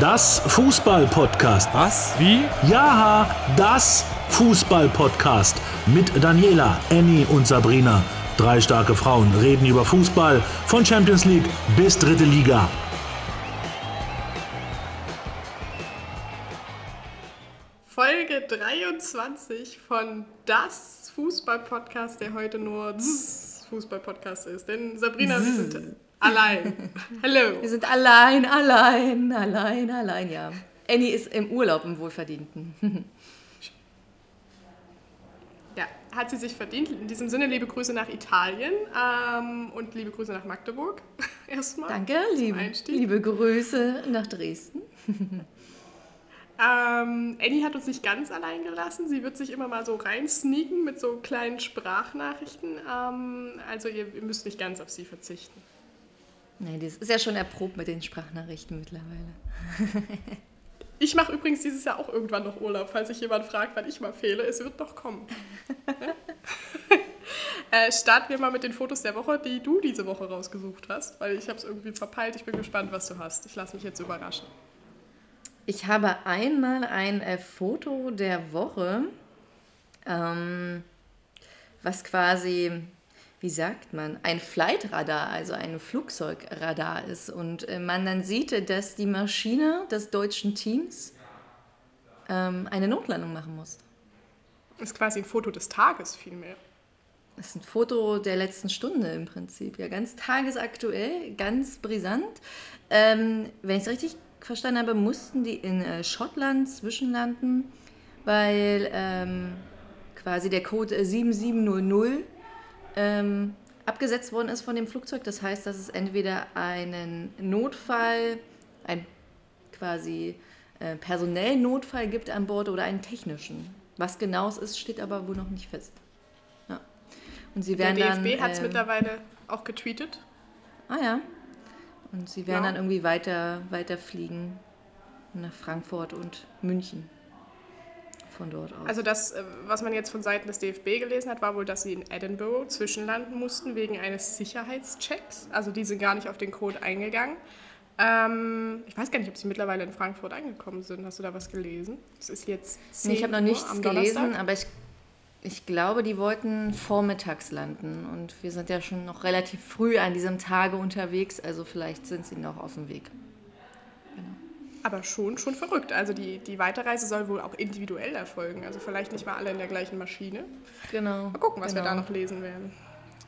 Das Fußball-Podcast. Was? Wie? Ja, das Fußball-Podcast. Mit Daniela, Annie und Sabrina. Drei starke Frauen reden über Fußball von Champions League bis dritte Liga. Folge 23 von Das Fußball-Podcast, der heute nur Fußball-Podcast ist. Denn Sabrina, wir sind allein. Hallo. Wir sind allein, allein, allein, allein, ja. Annie ist im Urlaub im Wohlverdienten. Ja, hat sie sich verdient. In diesem Sinne liebe Grüße nach Italien ähm, und liebe Grüße nach Magdeburg. Erstmal. Danke, liebe, Einstieg. liebe Grüße nach Dresden. Ähm, Annie hat uns nicht ganz allein gelassen. Sie wird sich immer mal so reinsneaken mit so kleinen Sprachnachrichten. Ähm, also ihr, ihr müsst nicht ganz auf sie verzichten. Nein, das ist ja schon erprobt mit den Sprachnachrichten mittlerweile. Ich mache übrigens dieses Jahr auch irgendwann noch Urlaub, falls sich jemand fragt, wann ich mal fehle. Es wird noch kommen. äh, starten wir mal mit den Fotos der Woche, die du diese Woche rausgesucht hast, weil ich habe es irgendwie verpeilt. Ich bin gespannt, was du hast. Ich lasse mich jetzt überraschen. Ich habe einmal ein äh, Foto der Woche, ähm, was quasi, wie sagt man, ein Flightradar, also ein Flugzeugradar ist. Und äh, man dann sieht, dass die Maschine des deutschen Teams ähm, eine Notlandung machen muss. Das ist quasi ein Foto des Tages vielmehr. Das ist ein Foto der letzten Stunde im Prinzip. Ja, ganz tagesaktuell, ganz brisant. Ähm, wenn ich es richtig verstanden habe, mussten die in äh, Schottland zwischenlanden, weil ähm, quasi der Code äh, 7700 ähm, abgesetzt worden ist von dem Flugzeug. Das heißt, dass es entweder einen Notfall, ein quasi äh, personellen Notfall gibt an Bord oder einen technischen. Was genau es ist, steht aber wohl noch nicht fest. Ja. Und sie Der werden DFB dann, hat es ähm, mittlerweile auch getweetet. Ah ja. Und sie werden Ja. dann irgendwie weiter, weiter fliegen nach Frankfurt und München. Von dort aus. Also das, äh, was man jetzt von Seiten des DFB gelesen hat, war wohl, dass sie in Edinburgh zwischenlanden mussten wegen eines Sicherheitschecks. Also die sind gar nicht auf den Code eingegangen. Ähm, ich weiß gar nicht, ob sie mittlerweile in Frankfurt angekommen sind. Hast du da was gelesen? Es ist jetzt 10 Nee, ich habe noch nichts gelesen, Donnerstag. aber ich, ich glaube, die wollten vormittags landen. Und wir sind ja schon noch relativ früh an diesem Tage unterwegs, also vielleicht sind sie noch auf dem Weg. Aber schon, schon verrückt. Also die, die Weiterreise soll wohl auch individuell erfolgen. Also vielleicht nicht mal alle in der gleichen Maschine. Genau. Mal gucken, was wir genau. da noch lesen werden.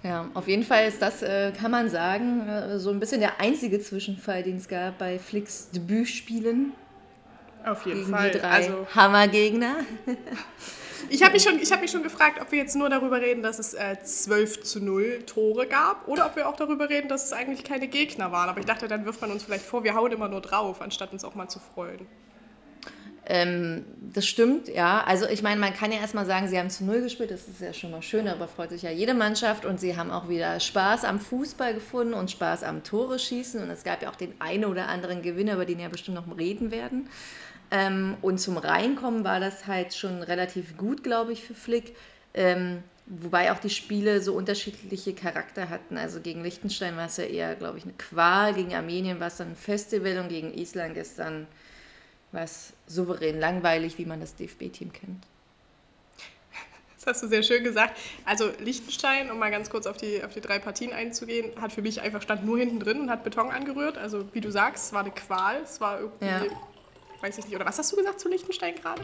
Ja, auf jeden Fall ist das, äh, kann man sagen, äh, so ein bisschen der einzige Zwischenfall, den es gab bei Flicks Debütspielen Auf jeden Fall. die drei Also Hammergegner. Ich habe mich, schon- hab mich schon gefragt, ob wir jetzt nur darüber reden, dass es äh, 12 zu 0 Tore gab oder ob wir auch darüber reden, dass es eigentlich keine Gegner waren. Aber ich dachte, dann wirft man uns vielleicht vor, wir hauen immer nur drauf, anstatt uns auch mal zu freuen. Ähm, das stimmt, ja. Also ich meine, man kann ja erstmal sagen, sie haben zu Null gespielt, das ist ja schon mal schön, aber freut sich ja jede Mannschaft und sie haben auch wieder Spaß am Fußball gefunden und Spaß am Tore schießen und es gab ja auch den einen oder anderen Gewinner, über den ja bestimmt noch reden werden. Ähm, und zum Reinkommen war das halt schon relativ gut, glaube ich, für Flick. Ähm, wobei auch die Spiele so unterschiedliche Charakter hatten. Also gegen Liechtenstein war es ja eher, glaube ich, eine Qual, gegen Armenien war es dann ein Festival und gegen Island gestern war es souverän langweilig, wie man das DFB-Team kennt. Das hast du sehr schön gesagt. Also Liechtenstein, um mal ganz kurz auf die, auf die drei Partien einzugehen, hat für mich einfach stand nur hinten drin und hat Beton angerührt. Also wie du sagst, es war eine Qual. Es war irgendwie, Ja. Weiß ich nicht, oder was hast du gesagt zu Liechtenstein gerade?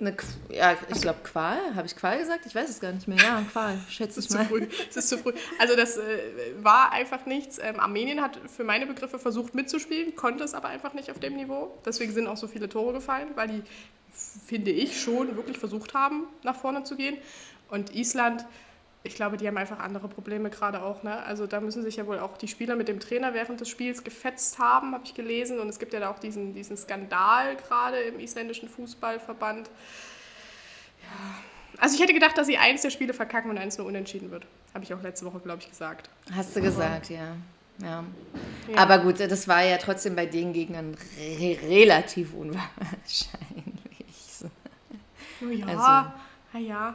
Eine, Qu- ja, ich glaube Qual. Habe ich Qual gesagt? Ich weiß es gar nicht mehr. Ja, Qual, schätze ich mal. Es ist zu früh. Also das äh, war einfach nichts. Ähm, Armenien hat für meine Begriffe versucht mitzuspielen, konnte es aber einfach nicht auf dem Niveau. Deswegen sind auch so viele Tore gefallen, weil die, finde ich, schon wirklich versucht haben, nach vorne zu gehen. Und Island, ich glaube, die haben einfach andere Probleme gerade auch. Ne? Also da müssen sich ja wohl auch die Spieler mit dem Trainer während des Spiels gefetzt haben, habe ich gelesen. Und es gibt ja da auch diesen, diesen Skandal gerade im isländischen Fußballverband. Also ich hätte gedacht, dass sie eins der Spiele verkacken und eins nur unentschieden wird. Habe ich auch letzte Woche, glaube ich, gesagt. Hast du gesagt, ja. ja. Ja. Aber gut, das war ja trotzdem bei den Gegnern re relativ unwahrscheinlich. So. Ja, Also- na ja.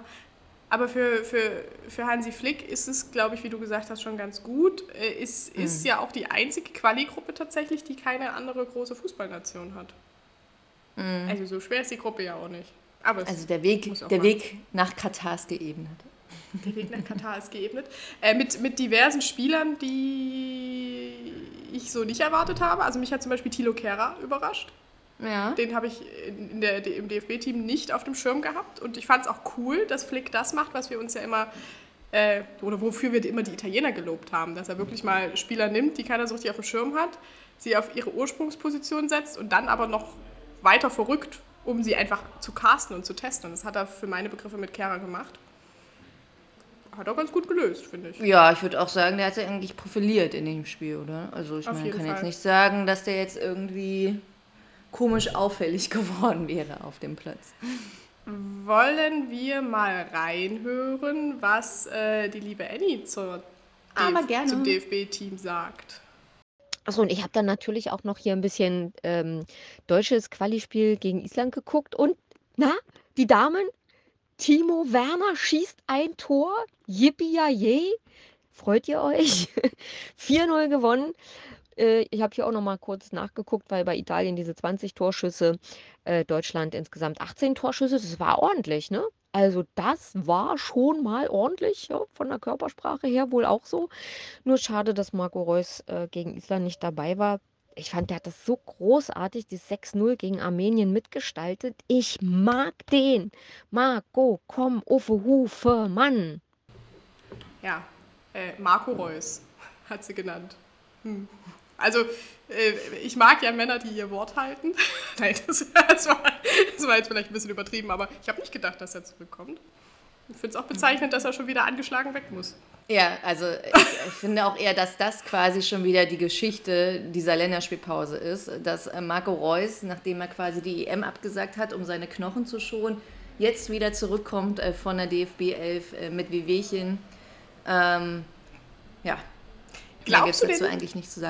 Aber für, für, für Hansi Flick ist es, glaube ich, wie du gesagt hast, schon ganz gut. Äh, ist, mhm. ist ja auch die einzige Quali-Gruppe tatsächlich, die keine andere große Fußballnation hat. Mhm. Also so schwer ist die Gruppe ja auch nicht. Aber also der Weg, der Weg nach Katar ist geebnet. Der Weg nach Katar ist geebnet. Äh, mit, mit diversen Spielern, die ich so nicht erwartet habe. Also mich hat zum Beispiel Thilo Kehrer überrascht. Ja. Den habe ich in der, im DFB-Team nicht auf dem Schirm gehabt. Und ich fand es auch cool, dass Flick das macht, was wir uns ja immer, äh, oder wofür wir immer die Italiener gelobt haben. Dass er wirklich mal Spieler nimmt, die keiner so richtig auf dem Schirm hat, sie auf ihre Ursprungsposition setzt und dann aber noch weiter verrückt, um sie einfach zu casten und zu testen. Und das hat er für meine Begriffe mit Kehrer gemacht hat er ganz gut gelöst, finde ich. Ja, ich würde auch sagen, der hat sich eigentlich profiliert in dem Spiel, oder? Also ich meine, kann Fall. jetzt nicht sagen, dass der jetzt irgendwie komisch auffällig geworden wäre auf dem Platz. Wollen wir mal reinhören, was äh, die liebe Annie zur DF zum DFB-Team sagt? Achso, und ich habe dann natürlich auch noch hier ein bisschen ähm, deutsches Quali-Spiel gegen Island geguckt. Und, na, die Damen Timo Werner schießt ein Tor. Yippie yay. Freut ihr euch? 4-0 gewonnen. Äh, ich habe hier auch noch mal kurz nachgeguckt, weil bei Italien diese 20 Torschüsse, äh, Deutschland insgesamt 18 Torschüsse, das war ordentlich, ne? Also das war schon mal ordentlich, ja, von der Körpersprache her wohl auch so. Nur schade, dass Marco Reus äh, gegen Island nicht dabei war ich fand, der hat das so großartig, die 6-0 gegen Armenien mitgestaltet. Ich mag den. Marco, komm, Uffe, Hufe, Mann. Ja, äh, Marco Reus hat sie genannt. Hm. Also, äh, ich mag ja Männer, die ihr Wort halten. Nein, das, das, war, das, war, jetzt vielleicht ein bisschen übertrieben, aber ich habe nicht gedacht, dass er zurückkommt. Ich finde es auch bezeichnend, dass er schon wieder angeschlagen weg muss. Ja, also ich, finde auch eher, dass das quasi schon wieder die Geschichte dieser Länderspielpause ist, dass äh, Marco Reus, nachdem er quasi die EM abgesagt hat, um seine Knochen zu schonen, jetzt wieder zurückkommt äh, von der DFB 11 äh, mit Wehwehchen. Ähm, ja, glaubst du denn.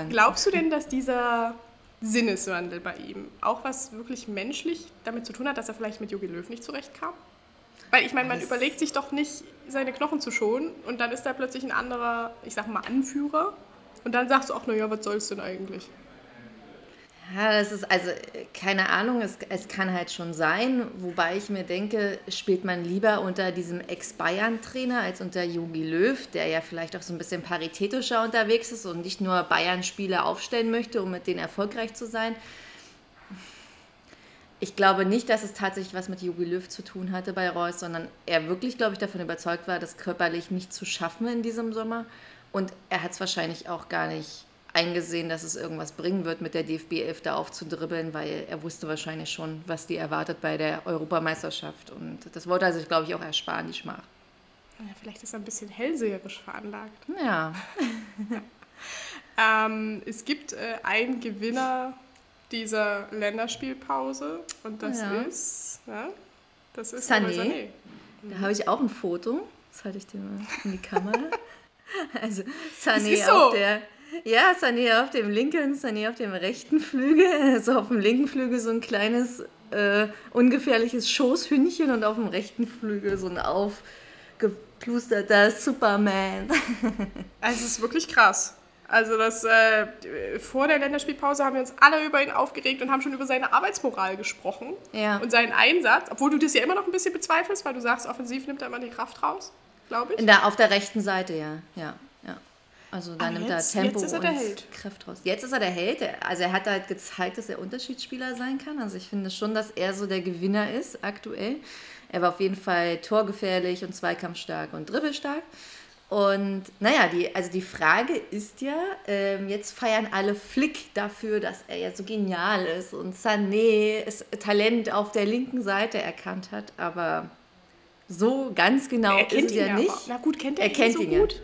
Glaubst du denn, dass dieser Sinneswandel bei ihm auch was wirklich menschlich damit zu tun hat, dass er vielleicht mit Jogi Löw nicht zurechtkam? Weil ich meine, man überlegt sich doch nicht, seine Knochen zu schonen und dann ist da plötzlich ein anderer, ich sag mal, Anführer und dann sagst du auch, naja, was soll's denn eigentlich? Ja, das ist also keine Ahnung, es, es kann halt schon sein, wobei ich mir denke, spielt man lieber unter diesem Ex-Bayern-Trainer als unter Jogi Löw, der ja vielleicht auch so ein bisschen paritätischer unterwegs ist und nicht nur Bayern-Spieler aufstellen möchte, um mit denen erfolgreich zu sein ich glaube nicht, dass es tatsächlich was mit Jogi Löw zu tun hatte bei Reus, sondern er wirklich, glaube ich, davon überzeugt war, das körperlich nicht zu schaffen in diesem Sommer. Und er hat es wahrscheinlich auch gar nicht eingesehen, dass es irgendwas bringen wird, mit der DFB 11 da aufzudribbeln, weil er wusste wahrscheinlich schon, was die erwartet bei der Europameisterschaft. Und das wollte er sich, glaube ich, auch ersparen, die Schmach. Ja, vielleicht ist er ein bisschen hellseherisch veranlagt. Ja. ähm, es gibt äh, einen Gewinner dieser Länderspielpause und das ja. ist, ja, das ist Sané. Sané. Da habe ich auch ein Foto. Das halte ich dir mal in die Kamera. also Sané so. auf der ja, Sané auf dem linken, Sané auf dem rechten Flügel. Also auf dem linken Flügel so ein kleines, äh, ungefährliches Schoßhündchen und auf dem rechten Flügel so ein aufgeplusterter Superman. also es ist wirklich krass. Also das äh, vor der Länderspielpause haben wir uns alle über ihn aufgeregt und haben schon über seine Arbeitsmoral gesprochen ja. und seinen Einsatz, obwohl du das ja immer noch ein bisschen bezweifelst, weil du sagst, offensiv nimmt er immer die Kraft raus, glaube ich. In der, auf der rechten Seite, ja, ja. Also da nimmt jetzt, er Tempo jetzt ist er der Held. Kraft raus. Jetzt ist er der Held. Also er hat halt gezeigt, dass er Unterschiedsspieler sein kann. Also ich finde schon, dass er so der Gewinner ist aktuell. Er war auf jeden Fall torgefährlich und zweikampfstark und dribbelstark. Und naja, die, also die Frage ist ja, ähm, jetzt feiern alle Flick dafür, dass er ja so genial ist und Sané das Talent auf der linken Seite erkannt hat, aber so ganz genau er ist es ja nicht. Na gut, kennt er, er ihn kennt so ihn gut? Ja.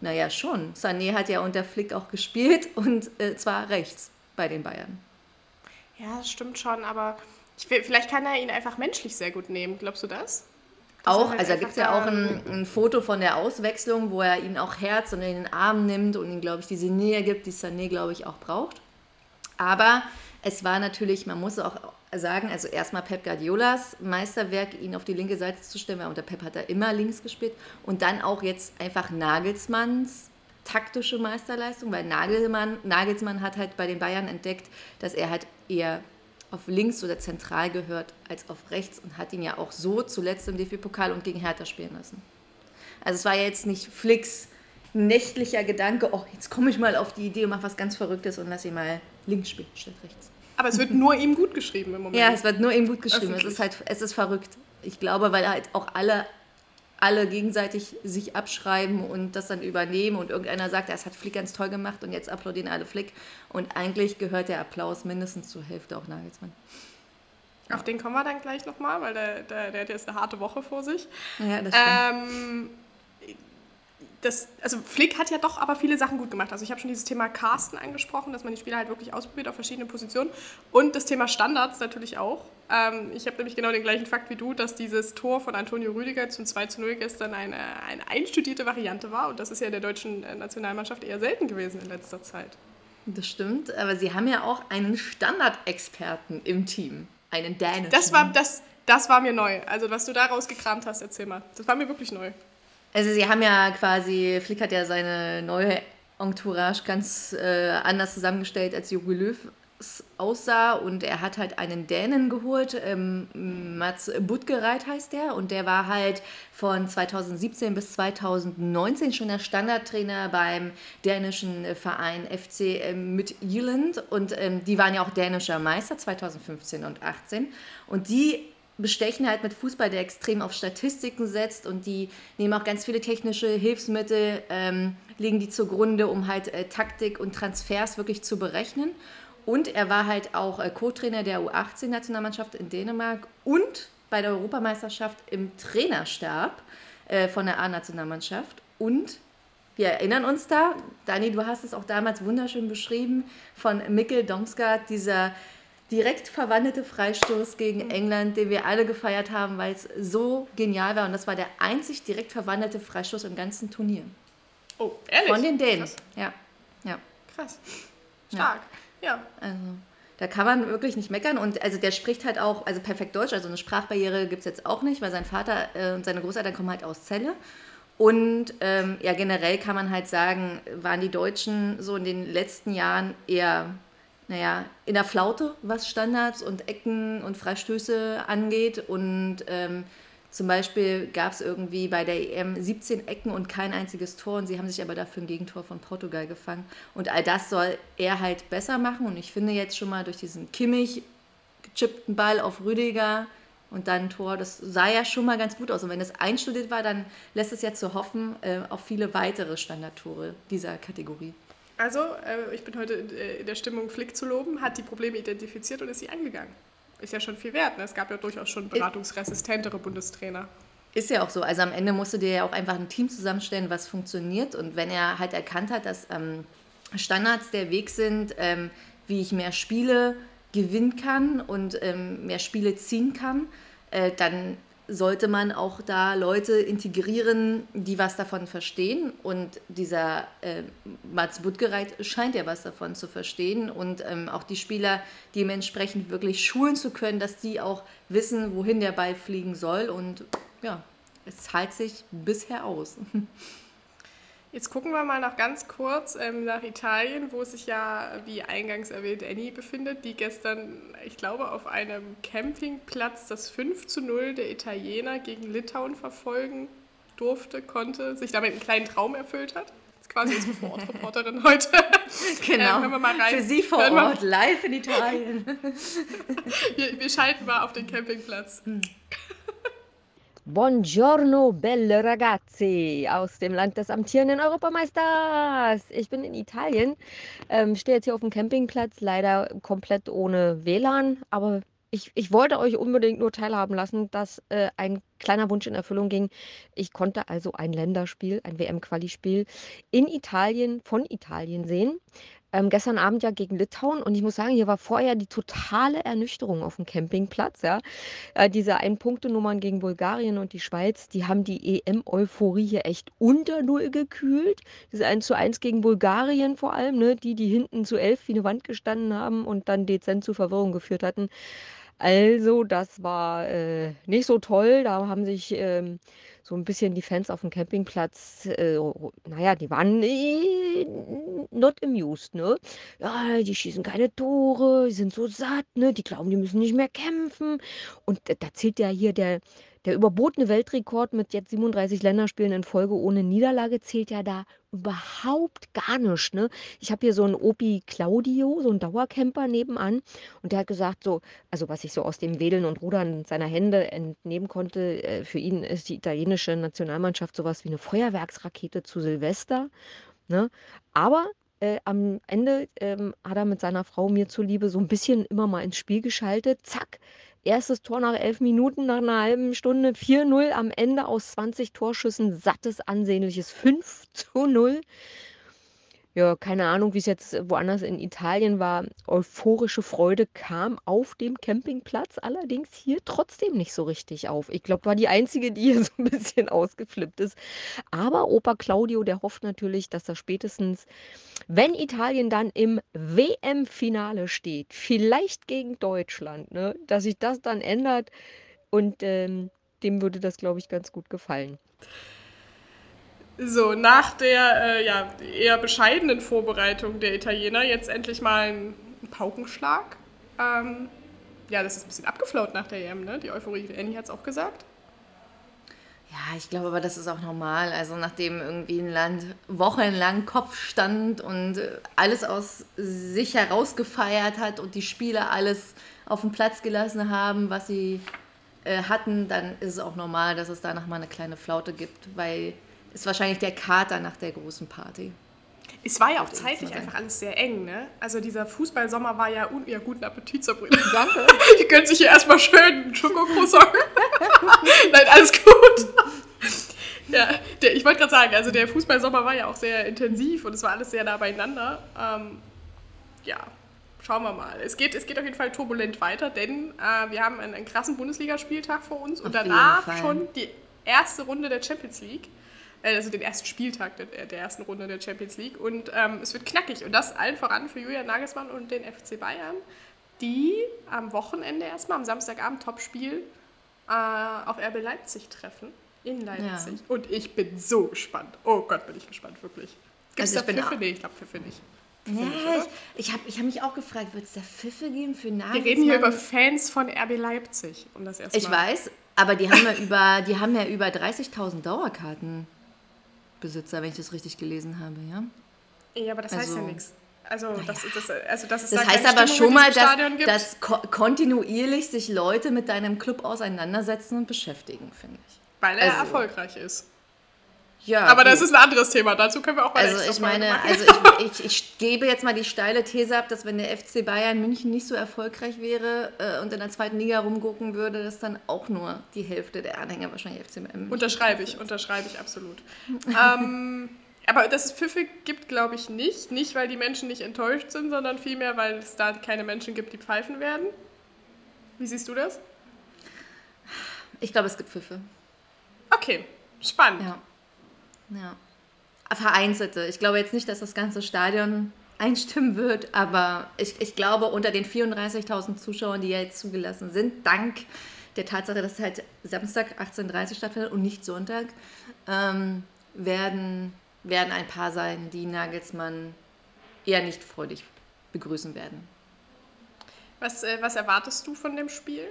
Naja, schon. Sané hat ja unter Flick auch gespielt und äh, zwar rechts bei den Bayern. Ja, das stimmt schon, aber ich, vielleicht kann er ihn einfach menschlich sehr gut nehmen. Glaubst du das? Auch, halt also da gibt es ja auch ein, ein, Foto von der Auswechslung, wo er ihn auch Herz und in den Arm nimmt und ihm, glaube ich, diese Nähe gibt, die Sané, glaube ich, auch braucht. Aber Es war natürlich, man muss auch sagen, also erstmal Pep Guardiolas Meisterwerk, ihn auf die linke Seite zu stellen, weil unter Pep hat er immer links gespielt. Und dann auch jetzt einfach Nagelsmanns taktische Meisterleistung, weil Nagelmann, Nagelsmann hat halt bei den Bayern entdeckt, dass er halt eher auf links oder zentral gehört als auf rechts und hat ihn ja auch so zuletzt im DFB-Pokal und gegen Hertha spielen lassen. Also es war ja jetzt nicht Flicks nächtlicher Gedanke, oh, jetzt komme ich mal auf die Idee und mache was ganz Verrücktes und lass ihn mal links spielen statt rechts. Aber es wird nur ihm gut geschrieben im Moment. Ja, es wird nur ihm gut geschrieben. Es ist halt, es ist verrückt. Ich glaube, weil halt auch alle, alle gegenseitig sich abschreiben und das dann übernehmen und irgendeiner sagt, das hat Flick ganz toll gemacht und jetzt applaudieren alle Flick. Und eigentlich gehört der Applaus mindestens zur Hälfte auch Nagelsmann. Auf den kommen wir dann gleich nochmal, weil der, der, der hat jetzt eine harte Woche vor sich. Ja, das stimmt. Ähm, das, also Flick hat ja doch aber viele Sachen gut gemacht. Also ich habe schon dieses Thema Casten angesprochen, dass man die Spieler halt wirklich ausprobiert auf verschiedenen Positionen. Und das Thema Standards natürlich auch. Ähm, ich habe nämlich genau den gleichen Fakt wie du, dass dieses Tor von Antonio Rüdiger zum 2 zu 0 gestern eine, eine einstudierte Variante war. Und das ist ja der deutschen äh, Nationalmannschaft eher selten gewesen in letzter Zeit. Das stimmt, aber sie haben ja auch einen Standardexperten im Team. Einen dänischen. Das war, das, das war mir neu. Also was du da rausgekramt hast, erzähl mal. Das war mir wirklich neu. Also sie haben ja quasi, Flick hat ja seine neue Entourage ganz äh, anders zusammengestellt, als Jogi Löw aussah. Und er hat halt einen Dänen geholt, ähm, Mats Budgereit heißt der. Und der war halt von 2017 bis 2019 schon der Standardtrainer beim dänischen Verein FC ähm, Midtjylland und ähm, die waren ja auch dänischer Meister 2015 und 18 und die bestechen halt mit Fußball, der extrem auf Statistiken setzt und die nehmen auch ganz viele technische Hilfsmittel, ähm, legen die zugrunde, um halt äh, Taktik und Transfers wirklich zu berechnen. Und er war halt auch äh, Co-Trainer der U18-Nationalmannschaft in Dänemark und bei der Europameisterschaft im Trainerstab äh, von der A-Nationalmannschaft. Und wir erinnern uns da, Dani, du hast es auch damals wunderschön beschrieben, von Mikkel Domsgaard, dieser direkt verwandelte Freistoß gegen mhm. England, den wir alle gefeiert haben, weil es so genial war. Und das war der einzig direkt verwandelte Freistoß im ganzen Turnier. Oh, ehrlich? Von den Dänen. Krass. Ja. ja. Krass. Stark. Ja. ja. Also, da kann man wirklich nicht meckern. Und also der spricht halt auch, also perfekt Deutsch, also eine Sprachbarriere gibt es jetzt auch nicht, weil sein Vater äh, und seine Großeltern kommen halt aus Celle. Und ähm, ja, generell kann man halt sagen, waren die Deutschen so in den letzten Jahren eher naja, in der Flaute, was Standards und Ecken und Freistöße angeht. Und ähm, zum Beispiel gab es irgendwie bei der EM 17 Ecken und kein einziges Tor. Und sie haben sich aber dafür ein Gegentor von Portugal gefangen. Und all das soll er halt besser machen. Und ich finde jetzt schon mal durch diesen Kimmich gechippten Ball auf Rüdiger und dann ein Tor, das sah ja schon mal ganz gut aus. Und wenn das einstudiert war, dann lässt es ja zu hoffen äh, auf viele weitere Standardtore dieser Kategorie. Also, äh, ich bin heute äh, in der Stimmung, Flick zu loben, hat die Probleme identifiziert und ist sie angegangen. Ist ja schon viel wert. Ne? Es gab ja durchaus schon beratungsresistentere Bundestrainer. Ist ja auch so. Also am Ende musst du dir ja auch einfach ein Team zusammenstellen, was funktioniert. Und wenn er halt erkannt hat, dass ähm, Standards der Weg sind, ähm, wie ich mehr Spiele gewinnen kann und ähm, mehr Spiele ziehen kann, äh, dann sollte man auch da Leute integrieren, die was davon verstehen. Und dieser äh, Mats Budgereit scheint ja was davon zu verstehen. Und ähm, auch die Spieler dementsprechend wirklich schulen zu können, dass die auch wissen, wohin der Ball fliegen soll. Und ja, es zahlt sich bisher aus. Jetzt gucken wir mal noch ganz kurz ähm, nach Italien, wo sich ja, wie eingangs erwähnt, Annie befindet, die gestern, ich glaube, auf einem Campingplatz das 5 zu 0 der Italiener gegen Litauen verfolgen durfte, konnte, sich damit einen kleinen Traum erfüllt hat. Das ist quasi unsere Vorortreporterin heute. Genau. Ähm, wir mal rein. Für Sie vor Ort, live in Italien. wir, wir schalten mal auf den Campingplatz. Hm. Buongiorno, belle ragazzi aus dem Land des amtierenden Europameisters. Ich bin in Italien, ähm, stehe jetzt hier auf dem Campingplatz, leider komplett ohne WLAN, aber ich, ich wollte euch unbedingt nur teilhaben lassen, dass äh, ein kleiner Wunsch in Erfüllung ging. Ich konnte also ein Länderspiel, ein WM-Quali-Spiel in Italien, von Italien sehen. Ähm, gestern Abend ja gegen Litauen und ich muss sagen, hier war vorher die totale Ernüchterung auf dem Campingplatz. Ja. Äh, diese Ein-Punkte-Nummern gegen Bulgarien und die Schweiz, die haben die EM-Euphorie hier echt unter Null gekühlt. Das 1 zu 1 gegen Bulgarien vor allem, ne, die, die hinten zu elf wie eine Wand gestanden haben und dann dezent zu Verwirrung geführt hatten. Also, das war äh, nicht so toll. Da haben sich ähm, so ein bisschen die Fans auf dem Campingplatz, äh, naja, die waren äh, not amused, ne? Ja, die schießen keine Tore, die sind so satt, ne? Die glauben, die müssen nicht mehr kämpfen. Und da zählt ja hier der, der überbotene Weltrekord mit jetzt 37 Länderspielen in Folge ohne Niederlage zählt ja da überhaupt gar nicht, ne? Ich habe hier so einen Opi Claudio, so einen Dauercamper nebenan und der hat gesagt so also, was ich so aus dem Wedeln und Rudern seiner Hände entnehmen konnte, äh, für ihn ist die italienische Nationalmannschaft sowas wie eine Feuerwerksrakete zu Silvester, ne? Aber, äh, am Ende, ähm, hat er mit seiner Frau mir zuliebe so ein bisschen immer mal ins Spiel geschaltet. Zack, Erstes Tor nach elf Minuten, nach einer halben Stunde 4-0 am Ende aus 20 Torschüssen, sattes, ansehnliches 5 zu 0 ja, keine Ahnung, wie es jetzt woanders in Italien war. Euphorische Freude kam auf dem Campingplatz allerdings hier trotzdem nicht so richtig auf. Ich glaube, war die einzige, die hier so ein bisschen ausgeflippt ist. Aber Opa Claudio, der hofft natürlich, dass er spätestens, wenn Italien dann im WM-Finale steht, vielleicht gegen Deutschland, ne, dass sich das dann ändert und ähm, dem würde das, glaube ich, ganz gut gefallen. So, nach der äh, ja, eher bescheidenen Vorbereitung der Italiener jetzt endlich mal ein, ein Paukenschlag. Ähm, ja, das ist ein bisschen abgeflaut nach der EM, ne? Die Euphorie, Annie hat es auch gesagt. Ja, ich glaube aber, das ist auch normal. Also nachdem irgendwie ein Land wochenlang Kopf stand und alles aus sich herausgefeiert hat und die Spieler alles auf den Platz gelassen haben, was sie äh, hatten, dann ist es auch normal, dass es danach mal eine kleine Flaute gibt, weil ist wahrscheinlich der Kater nach der großen Party. Es war ja auch zeitlich einfach alles sehr eng, ne? Also dieser Fußballsommer war ja, un ja guten Appetit, Sabrina. Danke. Die können sich hier erstmal schön einen Schokocroissant. Nein, alles gut. Ja, der, ich wollte gerade sagen, also der Fußballsommer war ja auch sehr intensiv und es war alles sehr nah beieinander. Ähm, ja, schauen wir mal. Es geht, es geht auf jeden Fall turbulent weiter, denn äh, wir haben einen, einen krassen Bundesligaspieltag vor uns und auf danach schon die erste Runde der Champions League. Äh, also den ersten Spieltag der, der ersten Runde der Champions League. Und ähm, es wird knackig. Und das allen voran für Julian Nagelsmann und den FC Bayern, die am Wochenende erstmal, am Samstagabend Topspiel äh, auf RB Leipzig treffen. In Leipzig. Ja. Und ich bin so gespannt. Oh Gott, bin ich gespannt, wirklich. Gibt es also da Pfiffe? Nee, ich glaube Pfiffe nicht. Ja, ich, ich habe ich hab mich auch gefragt, wird es da Pfiffe geben für Nagelsmann? Wir reden hier über Fans von RB Leipzig, um das erstmal. Ich weiß, aber die haben ja über, die haben ja über 30.000 Dauerkarten. Besitzer, wenn ich das richtig gelesen habe, ja? Ja, aber das also, heißt ja also, nichts. Also, ja. das, das, also das, ist das da heißt aber Stimmung schon mal, dass, dass ko kontinuierlich sich Leute mit deinem Club auseinandersetzen und beschäftigen, finde ich. Weil er also, erfolgreich ist. Ja, aber gut. das ist ein anderes Thema. Dazu können wir auch mal Also ich meine, also ich, ich, ich, gebe jetzt mal die steile These ab, dass wenn der FC Bayern München nicht so erfolgreich wäre äh, und in der zweiten Liga rumgucken würde, dass dann auch nur die Hälfte der Anhänger wahrscheinlich FC Bayern München Unterschreibe ich, unterschreibe ich absolut. ähm, aber dass es Pfiffe gibt, glaube ich nicht. Nicht, weil die Menschen nicht enttäuscht sind, sondern vielmehr, weil es da keine Menschen gibt, die pfeifen werden. Wie siehst du das? Ich glaube, es gibt Pfiffe. Okay, spannend. Ja. Ja. Vereinzelte. Ich glaube jetzt nicht, dass das ganze Stadion einstimmen wird, aber ich, ich glaube, unter den 34.000 Zuschauern, die ja jetzt zugelassen sind, dank der Tatsache, dass es halt Samstag 18.30 Uhr stattfindet und nicht Sonntag, ähm, werden, werden ein paar sein, die Nagelsmann eher nicht freudig begrüßen werden. Was, äh, was erwartest du von dem Spiel?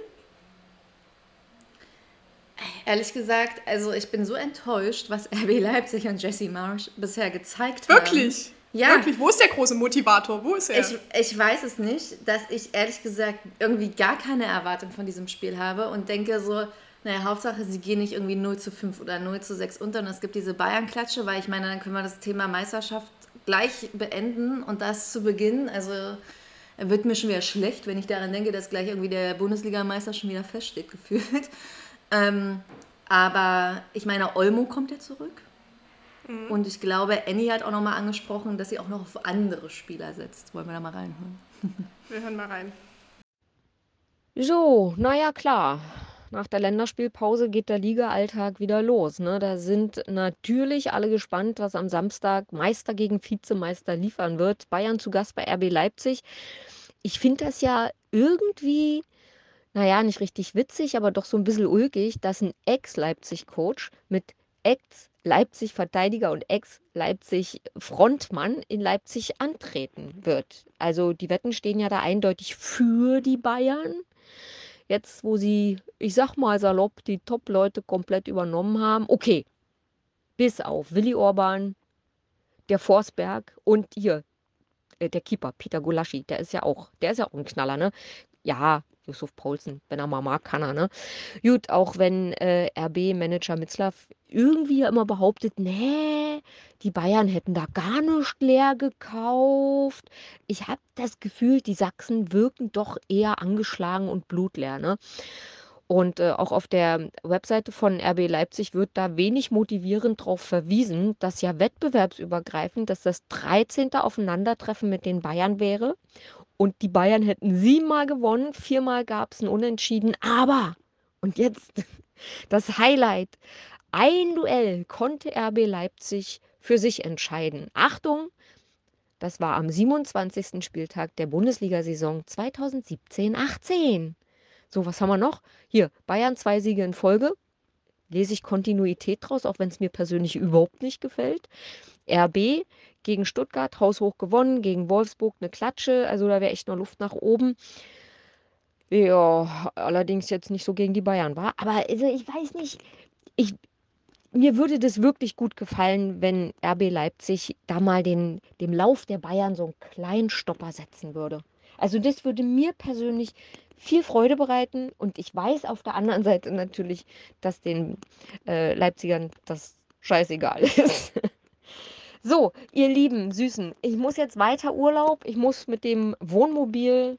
Ehrlich gesagt, also ich bin so enttäuscht, was RB Leipzig und Jesse Marsch bisher gezeigt haben. Wirklich? Ja. Wirklich? Wo ist der große Motivator? Wo ist er? Ich, ich weiß es nicht, dass ich ehrlich gesagt irgendwie gar keine Erwartung von diesem Spiel habe und denke so, naja, Hauptsache, sie gehen nicht irgendwie 0 zu 5 oder 0 zu 6 unter und es gibt diese Bayern-Klatsche, weil ich meine, dann können wir das Thema Meisterschaft gleich beenden und das zu Beginn. Also wird mir schon wieder schlecht, wenn ich daran denke, dass gleich irgendwie der Bundesligameister schon wieder feststeht, gefühlt. Ähm, aber ich meine, Olmo kommt ja zurück. Mhm. Und ich glaube, Annie hat auch nochmal angesprochen, dass sie auch noch auf andere Spieler setzt. Wollen wir da mal reinhören? Wir hören mal rein. So, naja, klar. Nach der Länderspielpause geht der Liga-Alltag wieder los. Ne? Da sind natürlich alle gespannt, was am Samstag Meister gegen Vizemeister liefern wird. Bayern zu Gast bei RB Leipzig. Ich finde das ja irgendwie, naja, nicht richtig witzig, aber doch so ein bisschen ulkig, dass ein Ex-Leipzig-Coach mit Ex-Leipzig-Verteidiger und Ex-Leipzig-Frontmann in Leipzig antreten wird. Also die Wetten stehen ja da eindeutig für die Bayern. Jetzt, wo sie, ich sag mal salopp, die Top-Leute komplett übernommen haben. Okay, bis auf Willi Orban, der Forsberg und hier, äh, der Keeper, Peter Gulaschi, der ist ja auch, der ist ja auch ein Knaller, ne? Ja, Yusuf Paulsen, wenn er mal mag, kann er, ne? Gut, auch wenn äh, RB-Manager Mitzlaff irgendwie ja immer behauptet, nee, die Bayern hätten da gar nicht leer gekauft. Ich habe das Gefühl, die Sachsen wirken doch eher angeschlagen und blutleer, ne? Und äh, auch auf der Webseite von RB Leipzig wird da wenig motivierend darauf verwiesen, dass ja wettbewerbsübergreifend, dass das 13. Aufeinandertreffen mit den Bayern wäre und die Bayern hätten siebenmal gewonnen, viermal gab es ein Unentschieden. Aber, und jetzt das Highlight, ein Duell konnte RB Leipzig für sich entscheiden. Achtung, das war am 27. Spieltag der Bundesliga-Saison 2017-18. So, was haben wir noch? Hier, Bayern zwei Siege in Folge. Lese ich Kontinuität draus, auch wenn es mir persönlich überhaupt nicht gefällt. RB gegen Stuttgart haushoch gewonnen, gegen Wolfsburg eine Klatsche, also da wäre echt noch Luft nach oben. Ja, allerdings jetzt nicht so gegen die Bayern war. Aber also ich weiß nicht, ich, mir würde das wirklich gut gefallen, wenn RB Leipzig da mal den, dem Lauf der Bayern so einen kleinen Stopper setzen würde. Also das würde mir persönlich viel Freude bereiten und ich weiß auf der anderen Seite natürlich, dass den äh, Leipzigern das scheißegal ist. So, ihr lieben Süßen, ich muss jetzt weiter Urlaub. Ich muss mit dem Wohnmobil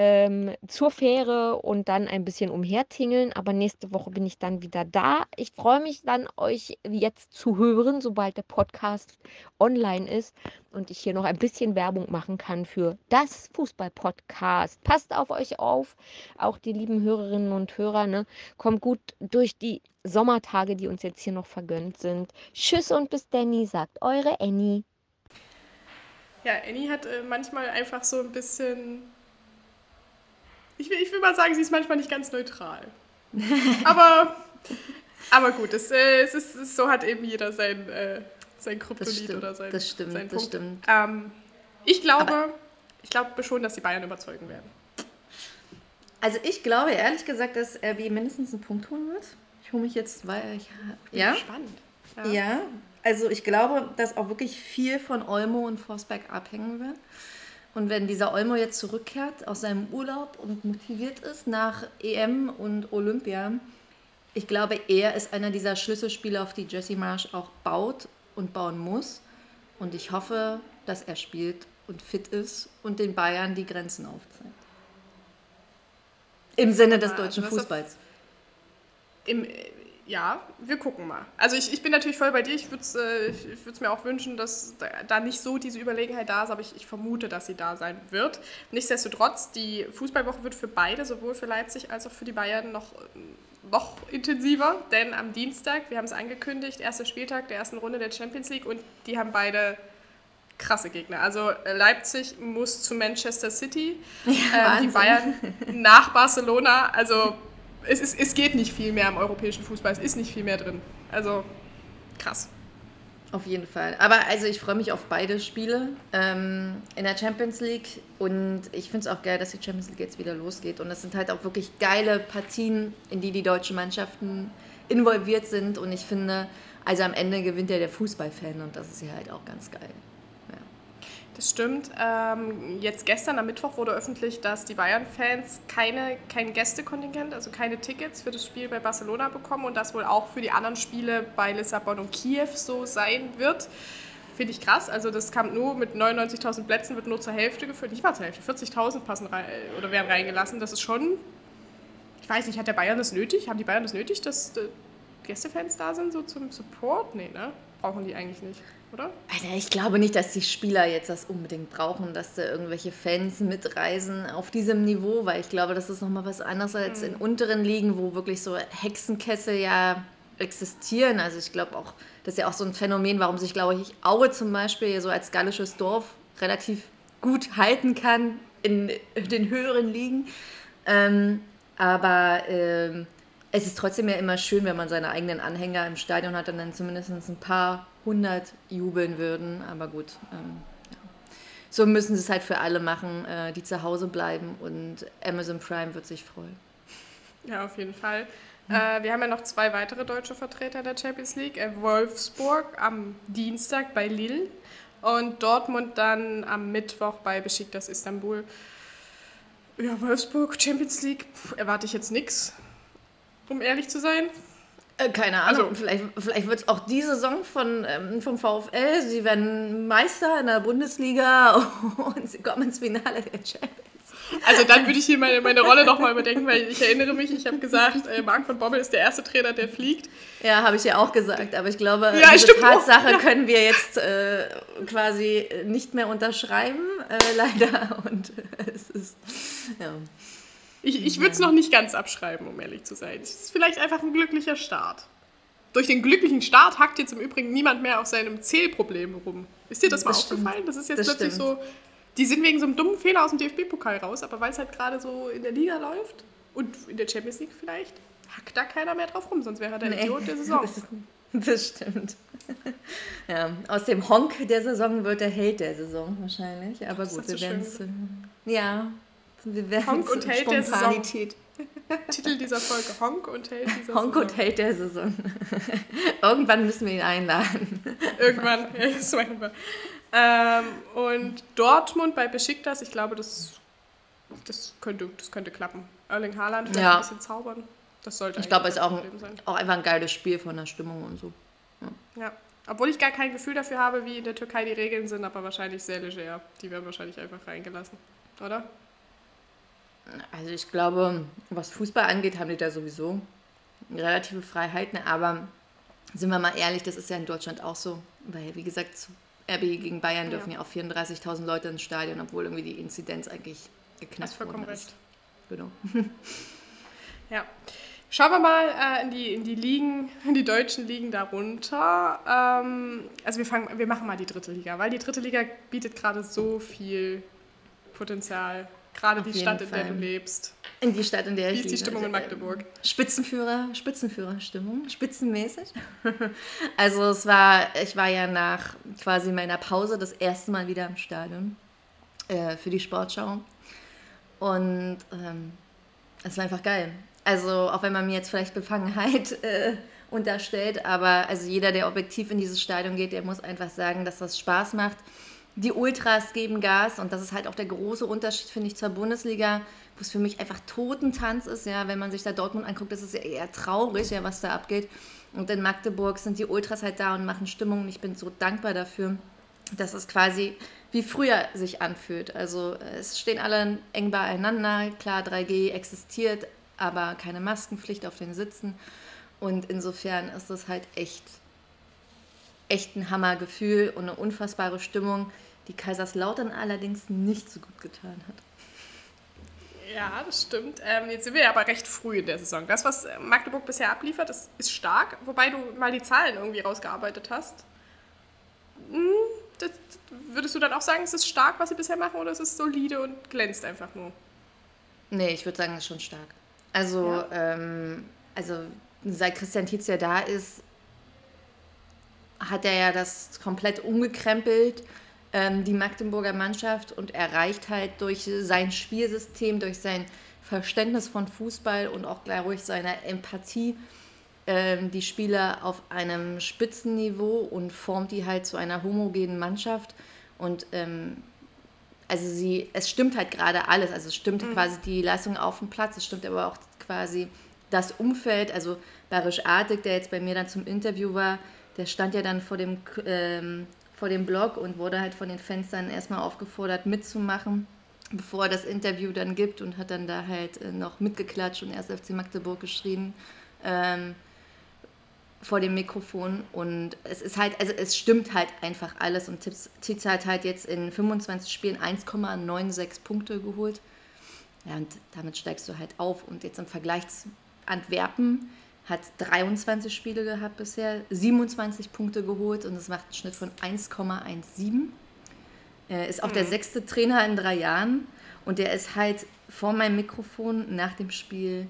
ähm, zur Fähre und dann ein bisschen umhertingeln. Aber nächste Woche bin ich dann wieder da. Ich freue mich dann, euch jetzt zu hören, sobald der Podcast online ist und ich hier noch ein bisschen Werbung machen kann für das Fußball-Podcast. Passt auf euch auf, auch die lieben Hörerinnen und Hörer. Ne? Kommt gut durch die Sommertage, die uns jetzt hier noch vergönnt sind. Tschüss und bis Danny, sagt eure Annie. Ja, Annie hat äh, manchmal einfach so ein bisschen ich will, ich will mal sagen, sie ist manchmal nicht ganz neutral. aber, aber gut, es, äh, es ist, so hat eben jeder sein, äh, sein Kryptonit oder sein Das stimmt, sein das stimmt. Ähm, ich glaube, aber ich glaube schon, dass die Bayern überzeugen werden. Also ich glaube ehrlich gesagt, dass RB mindestens einen Punkt holen wird. Ich hole mich jetzt, weil ich ja spannend. Ja. ja, also ich glaube, dass auch wirklich viel von Olmo und Forsberg abhängen wird. Und wenn dieser Olmo jetzt zurückkehrt aus seinem Urlaub und motiviert ist nach EM und Olympia, ich glaube, er ist einer dieser Schlüsselspieler, auf die Jesse Marsch auch baut und bauen muss. Und ich hoffe, dass er spielt und fit ist und den Bayern die Grenzen aufzeigt. Im Sinne des deutschen Fußballs. Im, ja, wir gucken mal. Also ich, ich bin natürlich voll bei dir. Ich würde es äh, mir auch wünschen, dass da, nicht so diese Überlegenheit da ist, aber ich, ich, vermute, dass sie da sein wird. Nichtsdestotrotz, die Fußballwoche wird für beide, sowohl für Leipzig als auch für die Bayern, noch, noch intensiver. Denn am Dienstag, wir haben es angekündigt, erster Spieltag der ersten Runde der Champions League und die haben beide krasse Gegner. Also äh, Leipzig muss zu Manchester City, ja, äh, die Bayern nach Barcelona. Also es, ist, es geht nicht viel mehr im europäischen Fußball, es ist nicht viel mehr drin. Also krass. Auf jeden Fall. Aber also ich freue mich auf beide Spiele ähm, in der Champions League und ich finde es auch geil, dass die Champions League jetzt wieder losgeht. Und das sind halt auch wirklich geile Partien, in die die deutschen Mannschaften involviert sind. Und ich finde, also am Ende gewinnt ja der Fußballfan und das ist ja halt auch ganz geil. Das stimmt. Ähm, jetzt gestern am Mittwoch wurde öffentlich, dass die Bayern-Fans keine, kein Gästekontingent, also keine Tickets für das Spiel bei Barcelona bekommen und das wohl auch für die anderen Spiele bei Lissabon und Kiew so sein wird. Finde ich krass. Also das kam nur mit 99.000 Plätzen, wird nur zur Hälfte geführt. Nicht mal zur Hälfte, 40.000 passen rein, oder werden reingelassen. Das ist schon, ich weiß nicht, hat der Bayern das nötig? Haben die Bayern das nötig, dass äh, Gästefans da sind, so zum Support? Nee, ne? brauchen die eigentlich nicht, oder? Alter, ich glaube nicht, dass die Spieler jetzt das unbedingt brauchen, dass da irgendwelche Fans mitreisen auf diesem Niveau, weil ich glaube, das ist nochmal was anderes als in unteren Ligen, wo wirklich so Hexenkessel ja existieren. Also ich glaube auch, das ist ja auch so ein Phänomen, warum sich, glaube ich, Aue zum Beispiel so als gallisches Dorf relativ gut halten kann in den höheren Ligen. Ähm, aber ähm, es ist trotzdem ja immer schön, wenn man seine eigenen Anhänger im Stadion hat und dann zumindest ein paar hundert jubeln würden. Aber gut, ähm, ja. so müssen sie es halt für alle machen, äh, die zu Hause bleiben und Amazon Prime wird sich freuen. Ja, auf jeden Fall. Äh, wir haben ja noch zwei weitere deutsche Vertreter der Champions League. Äh, Wolfsburg am Dienstag bei Lille und Dortmund dann am Mittwoch bei Besiktas Istanbul. Ja, Wolfsburg, Champions League, pff, erwarte ich jetzt nichts, um ehrlich zu sein. Äh, keine Ahnung, Also- vielleicht, vielleicht wird es auch die Saison von, ähm, vom VfL. Sie werden Meister in der Bundesliga und sie kommen ins Finale der Champions. Also dann würde ich hier meine, meine Rolle nochmal überdenken, weil ich erinnere mich, ich habe gesagt, äh, Marc von Bommel ist der erste Trainer, der fliegt. Ja, habe ich ja auch gesagt, aber ich glaube, Ja, diese Tatsache ja. können wir jetzt äh, quasi nicht mehr unterschreiben, äh, leider. Und es ist, ja. Ich, ich würde es noch nicht ganz abschreiben, um ehrlich zu sein. Es ist vielleicht einfach ein glücklicher Start. Durch den glücklichen Start hackt jetzt im Übrigen niemand mehr auf seinem Zählproblem rum. Ist dir das mal Das stimmt. aufgefallen? Das ist jetzt Das plötzlich stimmt. so. Die sind wegen so einem dummen Fehler aus dem DFB-Pokal raus, aber weil es halt gerade so in der Liga läuft und in der Champions League vielleicht, hackt da keiner mehr drauf rum, sonst wäre er der Nee. Idiot der Saison. Das, ist- das stimmt. ja, aus dem Honk der Saison wird der Held der Saison wahrscheinlich. Aber Das gut, wir werden es. Ja, wir Honk und Held der Saison. Titel dieser Folge: Honk und Held dieser Honk Saison. und Held der Saison. Irgendwann müssen wir ihn einladen. Irgendwann, ja, das machen wir. Ähm, und Dortmund bei Besiktas, ich glaube, das, das, könnte, das könnte klappen. Erling Haaland vielleicht Ja. ein bisschen zaubern. Das sollte Ich glaube, es ist auch, auch einfach ein geiles Spiel von der Stimmung und so. Ja. Obwohl ich gar kein Gefühl dafür habe, wie in der Türkei die Regeln sind, aber wahrscheinlich sehr leger. Die werden wahrscheinlich einfach reingelassen. Oder? Also ich glaube, was Fußball angeht, haben die da sowieso relative Freiheiten, aber sind wir mal ehrlich, das ist ja in Deutschland auch so. Weil, wie gesagt, zu RB gegen Bayern dürfen ja, auch 34.000 Leute ins Stadion, obwohl irgendwie die Inzidenz eigentlich geknackt worden recht. ist. Genau. Ja. Schauen wir mal äh, in, die, in die Ligen, in die deutschen Ligen darunter. Ähm, also wir, fangen, wir machen mal die dritte Liga, weil die dritte Liga bietet gerade so viel Potenzial. Gerade Auf die Stadt, in der Fall. du lebst. In die Stadt, in der Wie ich ist die lebe. Stimmung in Also, Magdeburg? Spitzenführer, Spitzenführerstimmung, spitzenmäßig. Also es war, ich war ja nach quasi meiner Pause das erste Mal wieder im Stadion äh, für die Sportschau. Und ähm, es war einfach geil. Also auch wenn man mir jetzt vielleicht Befangenheit äh, unterstellt, aber also jeder, der objektiv in dieses Stadion geht, der muss einfach sagen, dass das Spaß macht. Die Ultras geben Gas und das ist halt auch der große Unterschied, finde ich, zur Bundesliga, wo es für mich einfach Totentanz ist, ja, wenn man sich da Dortmund anguckt, das ist ja eher traurig, ja, was da abgeht. Und in Magdeburg sind die Ultras halt da und machen Stimmung und ich bin so dankbar dafür, dass es quasi wie früher sich anfühlt. Also äh, es stehen alle eng beieinander, klar, 3G existiert, aber keine Maskenpflicht auf den Sitzen. Und insofern ist das halt echt, echt ein Hammergefühl und eine unfassbare Stimmung, die Kaiserslautern allerdings nicht so gut getan hat. Ja, das stimmt. Ähm, jetzt sind wir ja aber recht früh in der Saison. Das, was äh, Magdeburg bisher abliefert, das ist stark. Wobei du mal die Zahlen irgendwie rausgearbeitet hast. Hm, das, würdest du dann auch sagen, es ist stark, was sie bisher machen, oder ist es solide und glänzt einfach nur? Nee, ich würde sagen, es ist schon stark. Also, ähm, also seit Christian Tietz ja da ist, hat er ja das komplett umgekrempelt, die Magdeburger Mannschaft, und erreicht halt durch sein Spielsystem, durch sein Verständnis von Fußball und auch durch seine Empathie ähm, die Spieler auf einem Spitzenniveau und formt die halt zu einer homogenen Mannschaft. Und ähm, also sie, es stimmt halt gerade alles. Also es stimmt quasi die Leistung auf dem Platz, es stimmt aber auch quasi das Umfeld. Also Barisch Artig, der jetzt bei mir dann zum Interview war, der stand ja dann vor dem, ähm, vor dem Blog und wurde halt von den Fans dann erstmal aufgefordert mitzumachen, bevor er das Interview dann gibt und hat dann da halt äh, noch mitgeklatscht und erst FC Magdeburg geschrieben. Ähm, vor dem Mikrofon und es ist halt, also es stimmt halt einfach alles und Tizza hat halt jetzt in 25 Spielen 1,96 Punkte geholt. Ja, und damit steigst du halt auf und jetzt im Vergleich zu Antwerpen hat 23 Spiele gehabt bisher, 27 Punkte geholt und es macht einen Schnitt von 1,17. Er ist auch mhm. der sechste Trainer in drei Jahren und der ist halt vor meinem Mikrofon nach dem Spiel,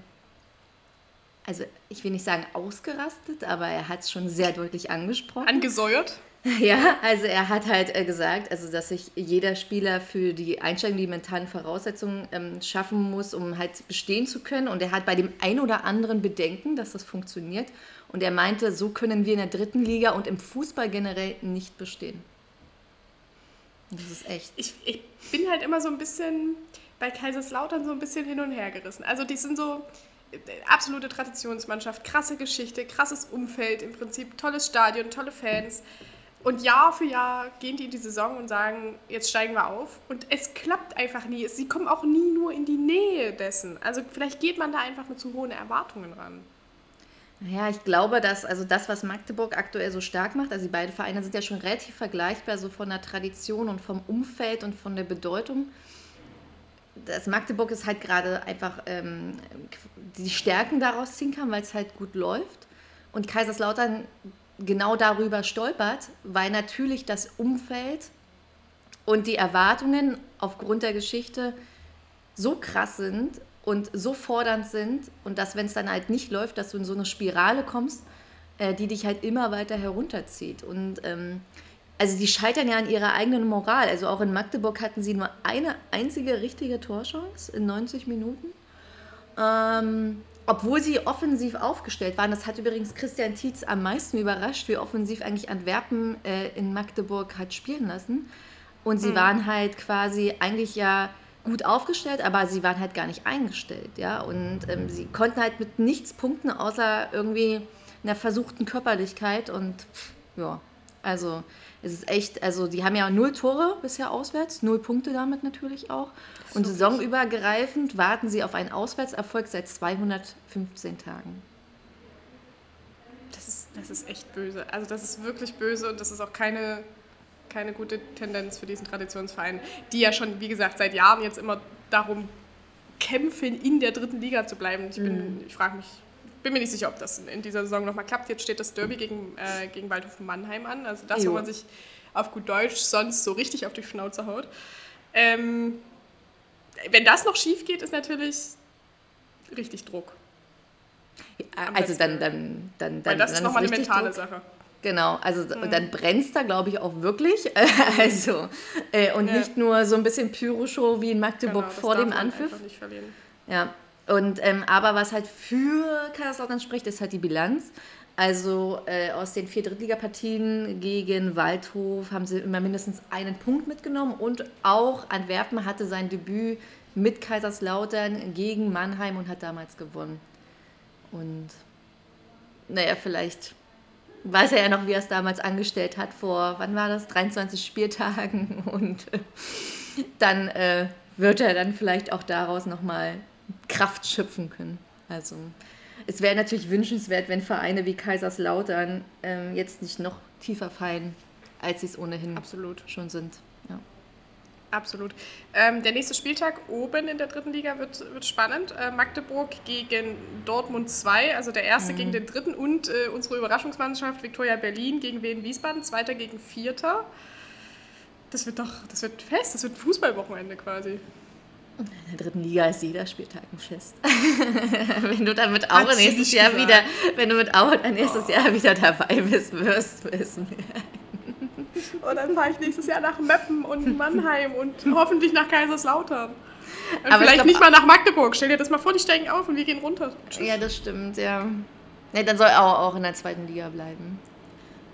also ich will nicht sagen ausgerastet, aber er hat es schon sehr deutlich angesprochen. Angesäuert? Ja, also er hat halt äh, gesagt, also dass sich jeder Spieler für die Einstellung, die mentalen Voraussetzungen ähm, schaffen muss, um halt bestehen zu können. Und er hat bei dem ein oder anderen Bedenken, dass das funktioniert. Und er meinte, so können wir in der dritten Liga und im Fußball generell nicht bestehen. Das ist echt. Ich, ich bin halt immer so ein bisschen bei Kaiserslautern so ein bisschen hin und her gerissen. Also die sind so äh, absolute Traditionsmannschaft, krasse Geschichte, krasses Umfeld im Prinzip, tolles Stadion, tolle Fans. Und Jahr für Jahr gehen die in die Saison und sagen, jetzt steigen wir auf. Und es klappt einfach nie. Sie kommen auch nie nur in die Nähe dessen. Also vielleicht geht man da einfach mit zu hohen Erwartungen ran. Ja, ich glaube, dass also das, was Magdeburg aktuell so stark macht, also die beiden Vereine sind ja schon relativ vergleichbar, so von der Tradition und vom Umfeld und von der Bedeutung. Das Magdeburg ist halt gerade einfach ähm, die Stärken daraus ziehen kann, weil es halt gut läuft. Und Kaiserslautern genau darüber stolpert, weil natürlich das Umfeld und die Erwartungen aufgrund der Geschichte so krass sind und so fordernd sind und dass, wenn es dann halt nicht läuft, dass du in so eine Spirale kommst, äh, die dich halt immer weiter herunterzieht. Und ähm, also die scheitern ja an ihrer eigenen Moral. Also auch in Magdeburg hatten sie nur eine einzige richtige Torchance in 90 Minuten. Ähm, obwohl sie offensiv aufgestellt waren. Das hat übrigens Christian Tietz am meisten überrascht, wie offensiv eigentlich Antwerpen äh, in Magdeburg hat spielen lassen. Und sie mhm. waren halt quasi eigentlich ja gut aufgestellt, aber sie waren halt gar nicht eingestellt, ja. Und ähm, sie konnten halt mit nichts punkten, außer irgendwie einer versuchten Körperlichkeit und ja, also es ist echt, also die haben ja null Tore bisher auswärts, null Punkte damit natürlich auch. Und so saisonübergreifend warten sie auf einen Auswärtserfolg seit 215 Tagen. Das ist, das ist echt böse. Also das ist wirklich böse und das ist auch keine, keine gute Tendenz für diesen Traditionsverein, die ja schon, wie gesagt, seit Jahren jetzt immer darum kämpfen, in der dritten Liga zu bleiben. Ich, mhm. ich frage mich, bin mir nicht sicher, ob das in dieser Saison nochmal klappt. Jetzt steht das Derby gegen, äh, gegen Waldhof Mannheim an. Also das, jo. wo man sich auf gut Deutsch sonst so richtig auf die Schnauze haut. Ähm, wenn das noch schief geht, ist natürlich richtig Druck. Ja, also dann, dann, dann, dann. Weil das dann ist nochmal eine mentale Druck. Sache. Genau, also mhm. dann brennt es da, glaube ich, auch wirklich. also, äh, und ja. nicht nur so ein bisschen Pyroshow wie in Magdeburg genau, vor dem Anpfiff. Ja, und, ähm, aber was halt für Kaiserslautern spricht, ist halt die Bilanz. Also äh, aus den vier Drittligapartien gegen Waldhof haben sie immer mindestens einen Punkt mitgenommen und auch Antwerpen hatte sein Debüt mit Kaiserslautern gegen Mannheim und hat damals gewonnen. Und naja, vielleicht weiß er ja noch, wie er es damals angestellt hat vor, wann war das, 23 Spieltagen und äh, dann äh, wird er dann vielleicht auch daraus nochmal Kraft schöpfen können. Also es wäre natürlich wünschenswert, wenn Vereine wie Kaiserslautern ähm, jetzt nicht noch tiefer fallen, als sie es ohnehin Absolut. schon sind. Ja. Absolut. Ähm, der nächste Spieltag oben in der dritten Liga wird, wird spannend. Äh, Magdeburg gegen Dortmund 2, also der erste mhm. gegen den dritten und äh, unsere Überraschungsmannschaft Viktoria Berlin gegen Wien Wiesbaden, zweiter gegen vierter. Das wird doch, das wird fest, das wird Fußballwochenende quasi. In der dritten Liga ist jeder Spieltag ein Fest. wenn du damit auch nächstes Jahr gesagt. wieder, wenn du mit auch dann nächstes oh. Jahr wieder dabei bist, wirst du wissen. und dann fahre ich nächstes Jahr nach Meppen und Mannheim und hoffentlich nach Kaiserslautern. Und Aber vielleicht glaub, nicht mal nach Magdeburg. Stell dir das mal vor, die steigen auf und wir gehen runter. Tschüss. Ja, das stimmt, ja. Nee, dann soll er auch, auch in der zweiten Liga bleiben.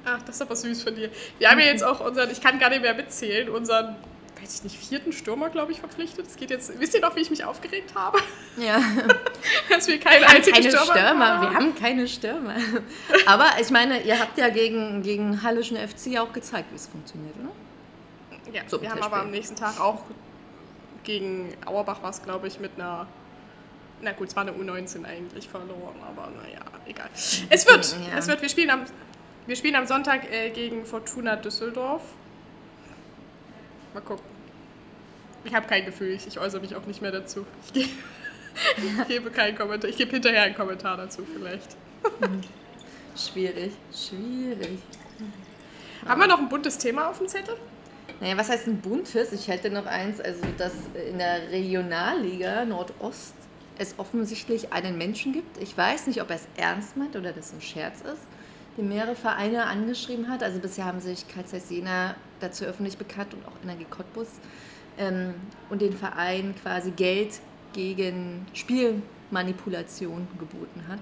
Ach, das ist aber süß von dir. Wir haben ja jetzt auch unseren, ich kann gar nicht mehr mitzählen, unseren weiß ich nicht, vierten Stürmer, glaube ich, verpflichtet. Es geht jetzt, wisst ihr noch, wie ich mich aufgeregt habe? Ja. Dass wir keine einzigen keine Stürmer, Stürmer haben. Wir haben keine Stürmer. Aber ich meine, ihr habt ja gegen, gegen Hallischen FC auch gezeigt, wie es funktioniert, oder? Ja, so wir haben aber am nächsten Tag auch gegen Auerbach war es, glaube ich, mit einer na gut, es war eine U19 eigentlich verloren, aber naja, egal. Es wird, Ja. es wird, wir spielen am, wir spielen am Sonntag äh, gegen Fortuna Düsseldorf. Mal gucken. Ich habe kein Gefühl, ich, ich äußere mich auch nicht mehr dazu. Ich, ge ich gebe keinen Kommentar, ich gebe hinterher einen Kommentar dazu vielleicht. Schwierig, schwierig. Haben wir noch ein buntes Thema auf dem Zettel? Naja, was heißt ein buntes? Ich hätte noch eins, also dass in der Regionalliga Nordost es offensichtlich einen Menschen gibt. Ich weiß nicht, ob er es ernst meint oder das ein Scherz ist, die mehrere Vereine angeschrieben hat. Also bisher haben sich KZ Jena dazu öffentlich bekannt und auch Energie Cottbus ähm, und den Verein quasi Geld gegen Spielmanipulation geboten hat.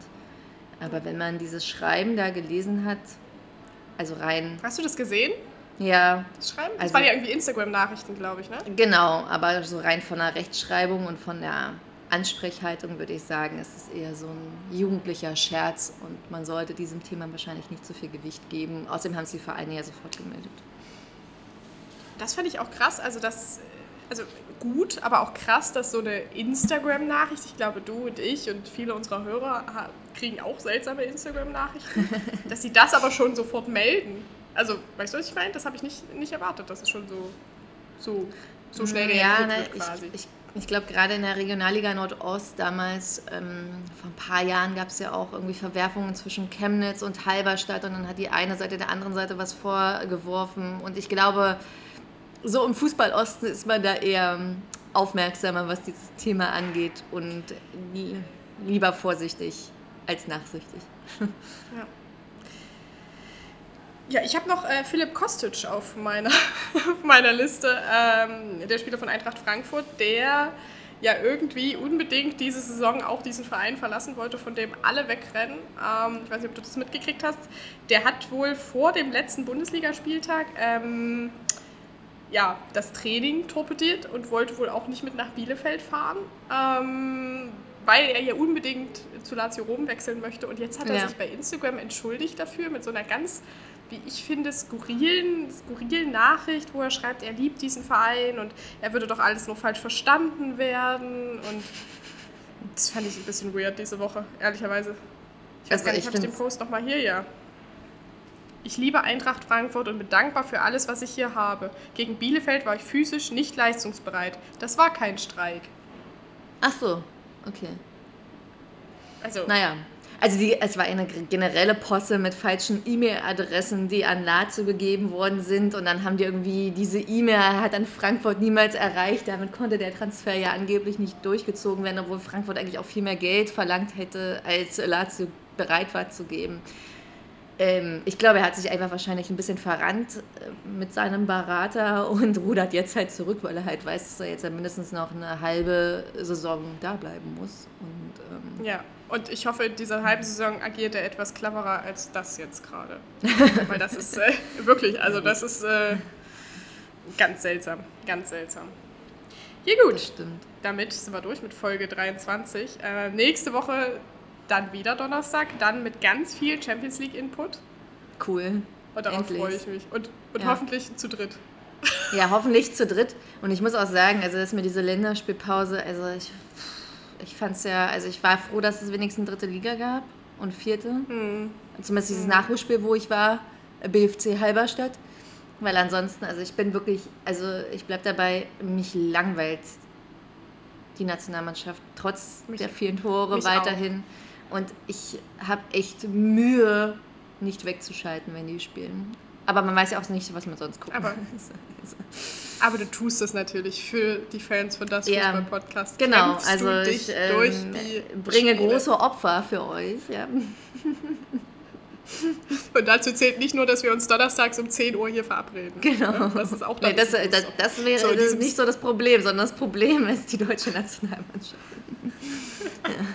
Aber wenn man dieses Schreiben da gelesen hat, also rein, Hast du das gesehen? ja, Das Schreiben? Das Also- waren ja irgendwie Instagram-Nachrichten, glaube ich, ne? Genau, aber so rein von der Rechtschreibung und von der Ansprechhaltung würde ich sagen, es ist eher so ein jugendlicher Scherz und man sollte diesem Thema wahrscheinlich nicht so viel Gewicht geben. Außerdem haben es die Vereine ja sofort gemeldet. Das fand ich auch krass. Also das, also gut, aber auch krass, dass so eine Instagram-Nachricht, ich glaube du und ich und viele unserer Hörer kriegen auch seltsame Instagram-Nachrichten, dass sie das aber schon sofort melden. Also, weißt du, was ich meine? Das habe ich nicht, nicht erwartet, dass es schon so, so, so schnell ja, reagiert ne, wird quasi. ich, ich, ich glaube gerade in der Regionalliga Nordost damals, ähm, vor ein paar Jahren gab es ja auch irgendwie Verwerfungen zwischen Chemnitz und Halberstadt und dann hat die eine Seite der anderen Seite was vorgeworfen und ich glaube, so im Fußballosten ist man da eher ähm, aufmerksamer, was dieses Thema angeht und li- lieber vorsichtig als nachsichtig. Ja. Ja, ich habe noch äh, Philipp Kostic auf meiner, auf meiner Liste, ähm, der Spieler von Eintracht Frankfurt, der ja irgendwie unbedingt diese Saison auch diesen Verein verlassen wollte, von dem alle wegrennen. Ähm, ich weiß nicht, ob du das mitgekriegt hast. Der hat wohl vor dem letzten Bundesligaspieltag ähm, ja, das Training torpediert und wollte wohl auch nicht mit nach Bielefeld fahren, ähm, weil er ja unbedingt zu Lazio Rom wechseln möchte. Und jetzt hat er Ja. sich bei Instagram entschuldigt dafür mit so einer ganz, wie ich finde, skurrilen, skurrilen Nachricht, wo er schreibt, er liebt diesen Verein und er würde doch alles nur falsch verstanden werden. Und das fand ich ein bisschen weird diese Woche, ehrlicherweise. Ich weiß Also gar nicht, ich habe ich den Post nochmal hier? Ja. Ich liebe Eintracht Frankfurt und bin dankbar für alles, was ich hier habe. Gegen Bielefeld war ich physisch nicht leistungsbereit. Das war kein Streik. Ach so, okay. Also, Naja, also die, es war eine generelle Posse mit falschen E-Mail-Adressen, die an Lazio gegeben worden sind und dann haben die irgendwie, diese E-Mail hat dann Frankfurt niemals erreicht, damit konnte der Transfer ja angeblich nicht durchgezogen werden, obwohl Frankfurt eigentlich auch viel mehr Geld verlangt hätte, als Lazio bereit war zu geben. Ähm, ich glaube, er hat sich einfach wahrscheinlich ein bisschen verrannt äh, mit seinem Berater und rudert jetzt halt zurück, weil er halt weiß, dass er jetzt mindestens noch eine halbe Saison da bleiben muss. Und ähm, ja. Und ich hoffe, in dieser halben Saison agiert er etwas cleverer als das jetzt gerade. Weil das ist äh, wirklich, also das ist äh, ganz seltsam. Ganz seltsam. Ja, gut. das stimmt. damit sind wir durch mit Folge 23. Äh, nächste Woche dann wieder Donnerstag, dann mit ganz viel Champions League Input. Cool. Und darauf Endlich. freue ich mich. Und, und Ja. hoffentlich zu dritt. Ja, hoffentlich zu dritt. Und ich muss auch sagen, also dass mir diese Länderspielpause, also ich, ich fand es ja, also ich war froh, dass es wenigstens dritte Liga gab und vierte. Hm. Zumindest dieses Nachholspiel, wo ich war, BFC Halberstadt. Weil ansonsten, also ich bin wirklich, also ich bleib dabei, mich langweilt die Nationalmannschaft, trotz Mich- der vielen Tore weiterhin. Und ich habe echt Mühe, nicht wegzuschalten, wenn die spielen. Aber man weiß ja auch nicht, was man sonst guckt. Aber- Aber du tust es natürlich für die Fans von das Ja. Fußball-Podcast. Genau, Kämpfst also ich ähm, die bringe Spiele. große Opfer für euch. Ja. Und dazu zählt nicht nur, dass wir uns donnerstags um 10 Uhr hier verabreden. Genau. Das ist auch Nee, das, das, das wäre So, diesem- nicht so das Problem, sondern das Problem ist die deutsche Nationalmannschaft.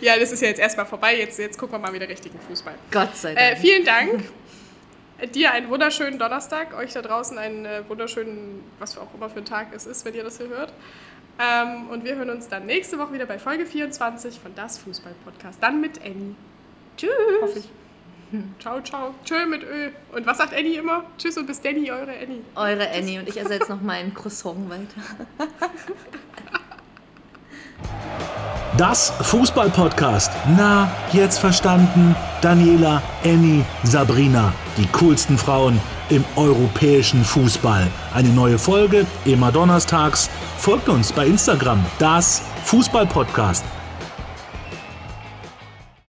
Ja, das ist ja jetzt erstmal vorbei. Jetzt, jetzt gucken wir mal wieder richtigen Fußball. Gott sei Dank. Äh, vielen Dank. Dir einen wunderschönen Donnerstag, euch da draußen einen äh, wunderschönen, was für auch immer für ein Tag es ist, wenn ihr das hier hört. Ähm, und wir hören uns dann nächste Woche wieder bei Folge 24 von Das Fußball-Podcast. Dann mit Annie. Tschüss. Hoffe ich. Ciao, ciao. Tschö mit Ö. Und was sagt Annie immer? Tschüss und bis Danny, eure Annie. Eure Annie und ich ersetze noch meinen Croissant weiter. Das Fußball-Podcast. Na, jetzt verstanden. Daniela, Annie, Sabrina. Die coolsten Frauen im europäischen Fußball. Eine neue Folge immer donnerstags. Folgt uns bei Instagram. Das Fußball-Podcast.